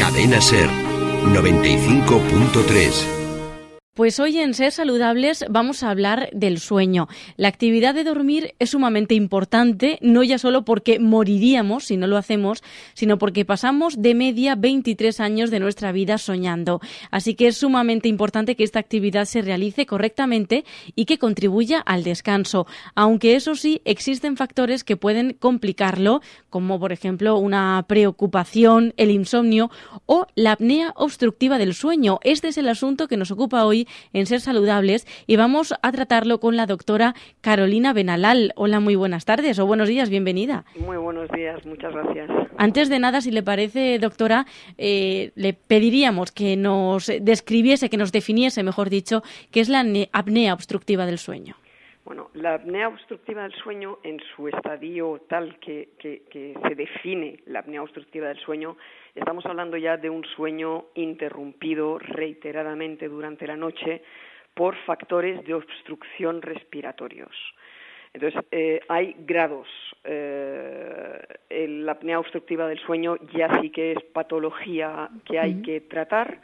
Cadena Ser 95.3 pues hoy en Ser Saludables vamos a hablar del sueño. La actividad de dormir es sumamente importante, no ya solo porque moriríamos si no lo hacemos, sino porque pasamos de media 23 años de nuestra vida soñando. Así que es sumamente importante que esta actividad se realice correctamente y que contribuya al descanso. Aunque eso sí, existen factores que pueden complicarlo, como por ejemplo una preocupación, el insomnio o la apnea obstructiva del sueño. Este es el asunto que nos ocupa hoy en Ser Saludables y vamos a tratarlo con la doctora Carolina Benalal. Hola, muy buenas tardes o buenos días, bienvenida. Muy buenos días, muchas gracias. Antes de nada, si le parece, doctora, eh, le pediríamos que nos describiese, que nos definiese, mejor dicho, qué es la apnea obstructiva del sueño. Bueno, la apnea obstructiva del sueño, en su estadio tal que, que, se define la apnea obstructiva del sueño, estamos hablando ya de un sueño interrumpido reiteradamente durante la noche por factores de obstrucción respiratorios. Entonces, eh, hay grados. Eh, la apnea obstructiva del sueño ya sí que es patología que hay que tratar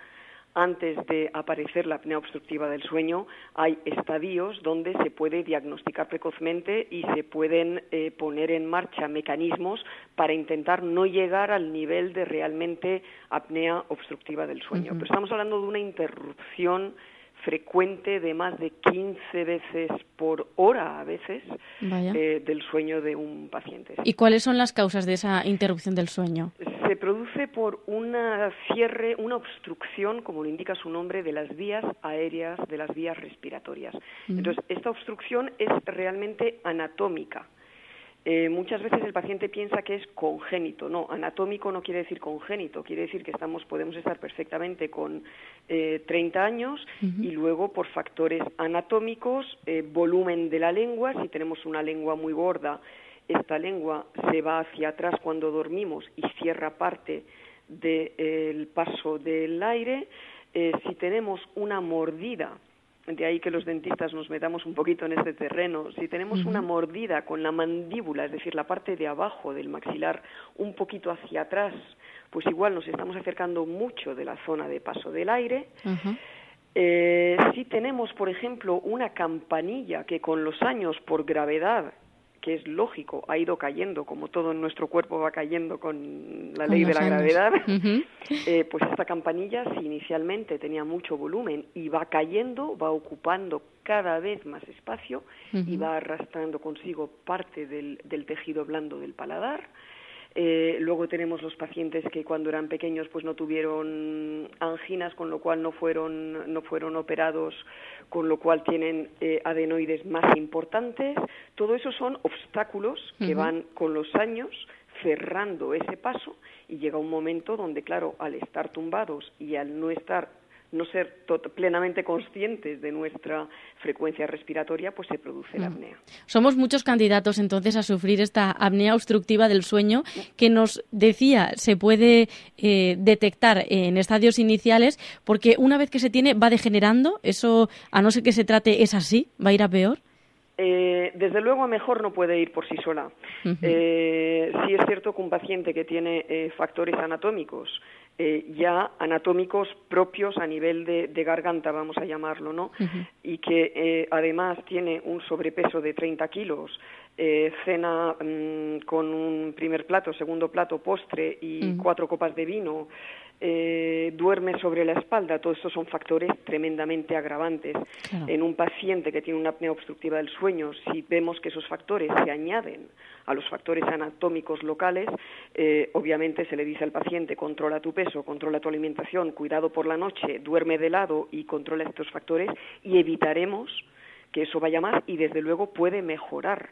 antes de aparecer la apnea obstructiva del sueño, hay estadios donde se puede diagnosticar precozmente y se pueden eh, poner en marcha mecanismos para intentar no llegar al nivel de realmente apnea obstructiva del sueño. Pero estamos hablando de una interrupción frecuente de más de 15 veces por hora a veces eh, del sueño de un paciente. ¿Y cuáles son las causas de esa interrupción del sueño? Se produce por una cierre, una obstrucción, como lo indica su nombre, de las vías aéreas, de las vías respiratorias. Entonces, esta obstrucción es realmente anatómica. Eh, muchas veces el paciente piensa que es congénito. No, anatómico no quiere decir congénito, quiere decir que estamos, podemos estar perfectamente con eh, 30 años y luego por factores anatómicos, eh, volumen de la lengua, si tenemos una lengua muy gorda, esta lengua se va hacia atrás cuando dormimos y cierra parte del paso del aire. Eh, si tenemos una mordida, de ahí que los dentistas nos metamos un poquito en este terreno. Si tenemos una mordida con la mandíbula, es decir, la parte de abajo del maxilar un poquito hacia atrás, pues igual nos estamos acercando mucho de la zona de paso del aire. Eh, si tenemos, por ejemplo, una campanilla que con los años, por gravedad, que es lógico, ha ido cayendo, como todo en nuestro cuerpo va cayendo con la ley de la gravedad, eh, pues esta campanilla, si inicialmente tenía mucho volumen y va cayendo, va ocupando cada vez más espacio y va arrastrando consigo parte del tejido blando del paladar, eh, luego tenemos los pacientes que cuando eran pequeños pues no tuvieron anginas, con lo cual no fueron, no fueron operados, con lo cual tienen eh, adenoides más importantes. Todo eso son obstáculos que van con los años cerrando ese paso y llega un momento donde, claro, al estar tumbados y al no estar no ser plenamente conscientes de nuestra frecuencia respiratoria, pues se produce la mm. apnea. Somos muchos candidatos entonces a sufrir esta apnea obstructiva del sueño que nos decía se puede eh, detectar en estadios iniciales porque una vez que se tiene va degenerando, eso a no ser que se trate es así, va a ir a peor. Eh, desde luego a mejor no puede ir por sí sola. Eh, sí es cierto que un paciente que tiene factores anatómicos eh, ya anatómicos propios a nivel de, garganta, vamos a llamarlo, ¿no? Y que eh, además tiene un sobrepeso de 30 kilos, eh, cena mm, con un primer plato, segundo plato, postre y cuatro copas de vino, eh, duerme sobre la espalda, todos estos son factores tremendamente agravantes. En un paciente que tiene una apnea obstructiva del sueño, si vemos que esos factores se añaden a los factores anatómicos locales, eh, obviamente se le dice al paciente controla tu peso, controla tu alimentación, cuidado por la noche, duerme de lado y controla estos factores y evitaremos que eso vaya más y desde luego puede mejorar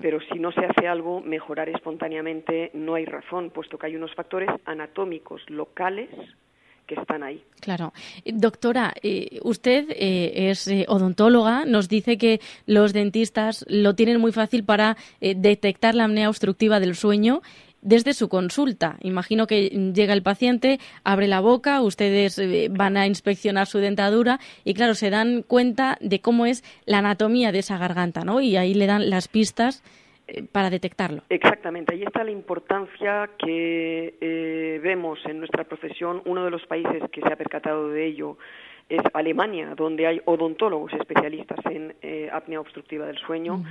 pero si no se hace algo, mejorar espontáneamente no hay razón, puesto que hay unos factores anatómicos locales que están ahí. Claro. Doctora, eh, usted eh, es eh, odontóloga, nos dice que los dentistas lo tienen muy fácil para detectar la apnea obstructiva del sueño desde su consulta. Imagino que llega el paciente, abre la boca, ustedes eh, van a inspeccionar su dentadura y claro, se dan cuenta de cómo es la anatomía de esa garganta, ¿no? Y ahí le dan las pistas para detectarlo. Exactamente, ahí está la importancia que eh, vemos en nuestra profesión. Uno de los países que se ha percatado de ello es Alemania, donde hay odontólogos especialistas en eh, apnea obstructiva del sueño.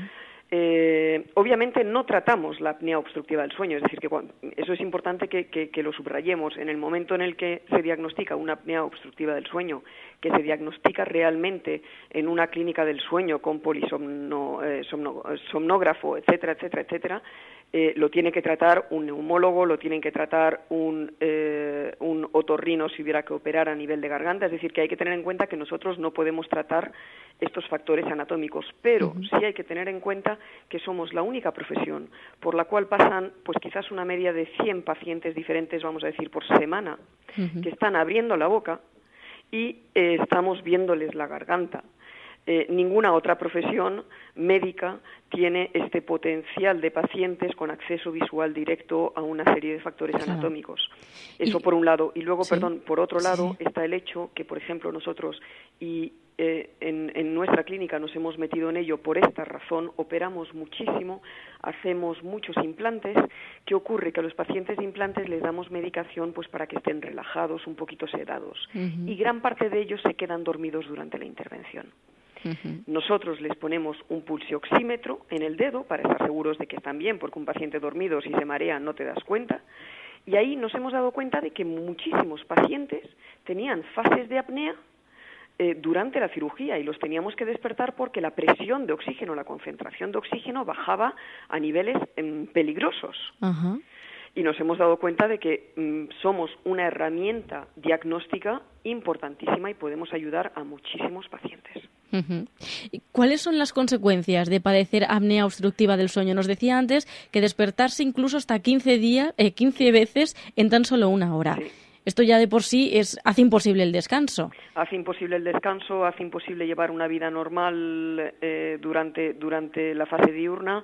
Eh, obviamente no tratamos la apnea obstructiva del sueño, es decir, que eso es importante que, que, lo subrayemos. En el momento en el que se diagnostica una apnea obstructiva del sueño, que se diagnostica realmente en una clínica del sueño con polisomnógrafo, etcétera, etcétera, etcétera, eh, lo tiene que tratar un neumólogo, lo tienen que tratar un, eh, un otorrino si hubiera que operar a nivel de garganta. Es decir, que hay que tener en cuenta que nosotros no podemos tratar estos factores anatómicos, pero sí hay que tener en cuenta que somos la única profesión por la cual pasan, pues quizás una media de 100 pacientes diferentes, vamos a decir, por semana, que están abriendo la boca y eh, estamos viéndoles la garganta. Eh, ninguna otra profesión médica tiene este potencial de pacientes con acceso visual directo a una serie de factores anatómicos. Eso por un lado. Y luego, perdón, por otro lado está el hecho que, por ejemplo, nosotros y eh, en, nuestra clínica nos hemos metido en ello por esta razón, operamos muchísimo, hacemos muchos implantes. ¿Qué ocurre? Que a los pacientes de implantes les damos medicación pues para que estén relajados, un poquito sedados. Y gran parte de ellos se quedan dormidos durante la intervención. Nosotros les ponemos un pulsioxímetro en el dedo para estar seguros de que están bien, porque un paciente dormido si se marea no te das cuenta. Y ahí nos hemos dado cuenta de que muchísimos pacientes tenían fases de apnea eh, durante la cirugía y los teníamos que despertar porque la presión de oxígeno, la concentración de oxígeno bajaba a niveles em, peligrosos y nos hemos dado cuenta de que mm, somos una herramienta diagnóstica importantísima y podemos ayudar a muchísimos pacientes. ¿Cuáles son las consecuencias de padecer apnea obstructiva del sueño? Nos decía antes que despertarse incluso hasta 15, días, eh, 15 veces en tan solo una hora. Esto ya de por sí es, hace imposible el descanso. Hace imposible el descanso, hace imposible llevar una vida normal eh, durante, durante la fase diurna.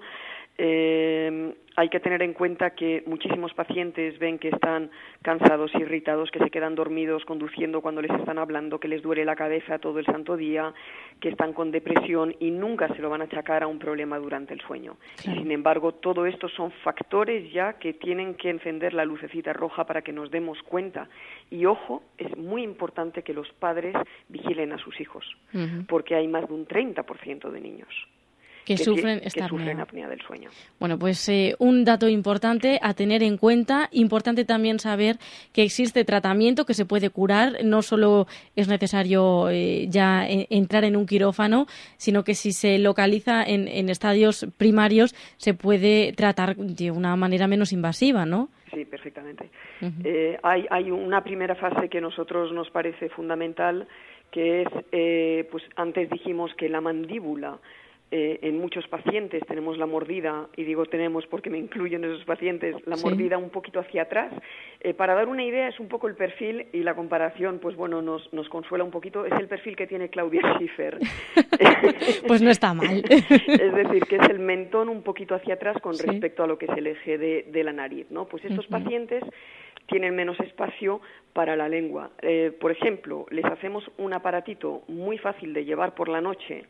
Eh, hay que tener en cuenta que muchísimos pacientes ven que están cansados, irritados, que se quedan dormidos conduciendo cuando les están hablando, que les duele la cabeza todo el santo día, que están con depresión y nunca se lo van a achacar a un problema durante el sueño. Sin embargo, todo esto son factores ya que tienen que encender la lucecita roja para que nos demos cuenta. Y ojo, es muy importante que los padres vigilen a sus hijos, porque hay más de un 30% de niños que, sufren esta apnea. del sueño. Bueno, pues eh, un dato importante a tener en cuenta. Importante también saber que existe tratamiento que se puede curar. No solo es necesario eh, ya entrar en un quirófano, sino que si se localiza en, estadios primarios se puede tratar de una manera menos invasiva, ¿no? Sí, perfectamente. Eh, hay, hay una primera fase que a nosotros nos parece fundamental, que es, pues antes dijimos que la mandíbula eh, en muchos pacientes tenemos la mordida, y digo tenemos porque me incluyen esos pacientes, la mordida un poquito hacia atrás. Eh, para dar una idea, es un poco el perfil y la comparación, pues bueno, nos, nos consuela un poquito, es el perfil que tiene Claudia Schiffer. pues no está mal. es decir, que es el mentón un poquito hacia atrás con respecto a lo que es el eje de, la nariz, ¿no? Pues estos pacientes tienen menos espacio para la lengua. Eh, por ejemplo, les hacemos un aparatito muy fácil de llevar por la noche,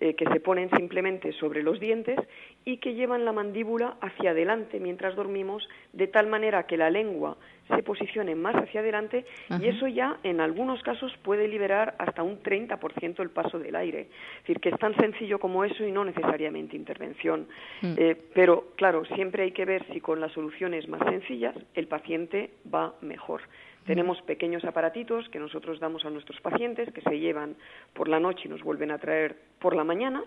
eh, que se ponen simplemente sobre los dientes y que llevan la mandíbula hacia adelante mientras dormimos, de tal manera que la lengua se posicione más hacia adelante y eso ya en algunos casos puede liberar hasta un 30% el paso del aire. Es decir, que es tan sencillo como eso y no necesariamente intervención. Mm. Eh, pero claro, siempre hay que ver si con las soluciones más sencillas el paciente va mejor. Tenemos pequeños aparatitos que nosotros damos a nuestros pacientes que se llevan por la noche y nos vuelven a traer por la mañana.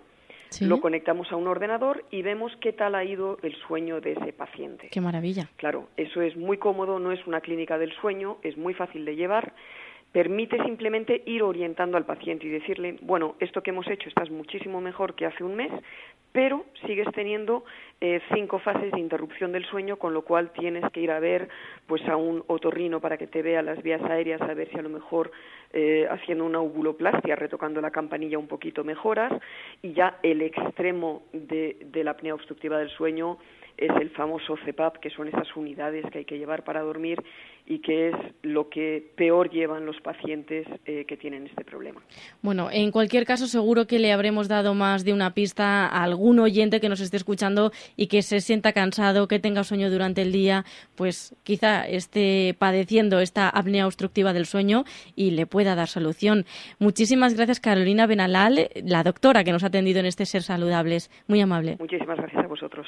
Lo conectamos a un ordenador y vemos qué tal ha ido el sueño de ese paciente. Qué maravilla. Claro, eso es muy cómodo, no es una clínica del sueño, es muy fácil de llevar permite simplemente ir orientando al paciente y decirle, bueno, esto que hemos hecho estás muchísimo mejor que hace un mes, pero sigues teniendo eh, cinco fases de interrupción del sueño, con lo cual tienes que ir a ver pues a un otorrino para que te vea las vías aéreas, a ver si a lo mejor eh, haciendo una ovuloplastia, retocando la campanilla un poquito mejoras, y ya el extremo de, de la apnea obstructiva del sueño es el famoso CEPAP, que son esas unidades que hay que llevar para dormir y que es lo que peor llevan los pacientes eh, que tienen este problema. Bueno, en cualquier caso, seguro que le habremos dado más de una pista a algún oyente que nos esté escuchando y que se sienta cansado, que tenga sueño durante el día, pues quizá esté padeciendo esta apnea obstructiva del sueño y le pueda dar solución. Muchísimas gracias, Carolina Benalal, la doctora que nos ha atendido en este Ser Saludables. Muy amable. Muchísimas gracias a vosotros.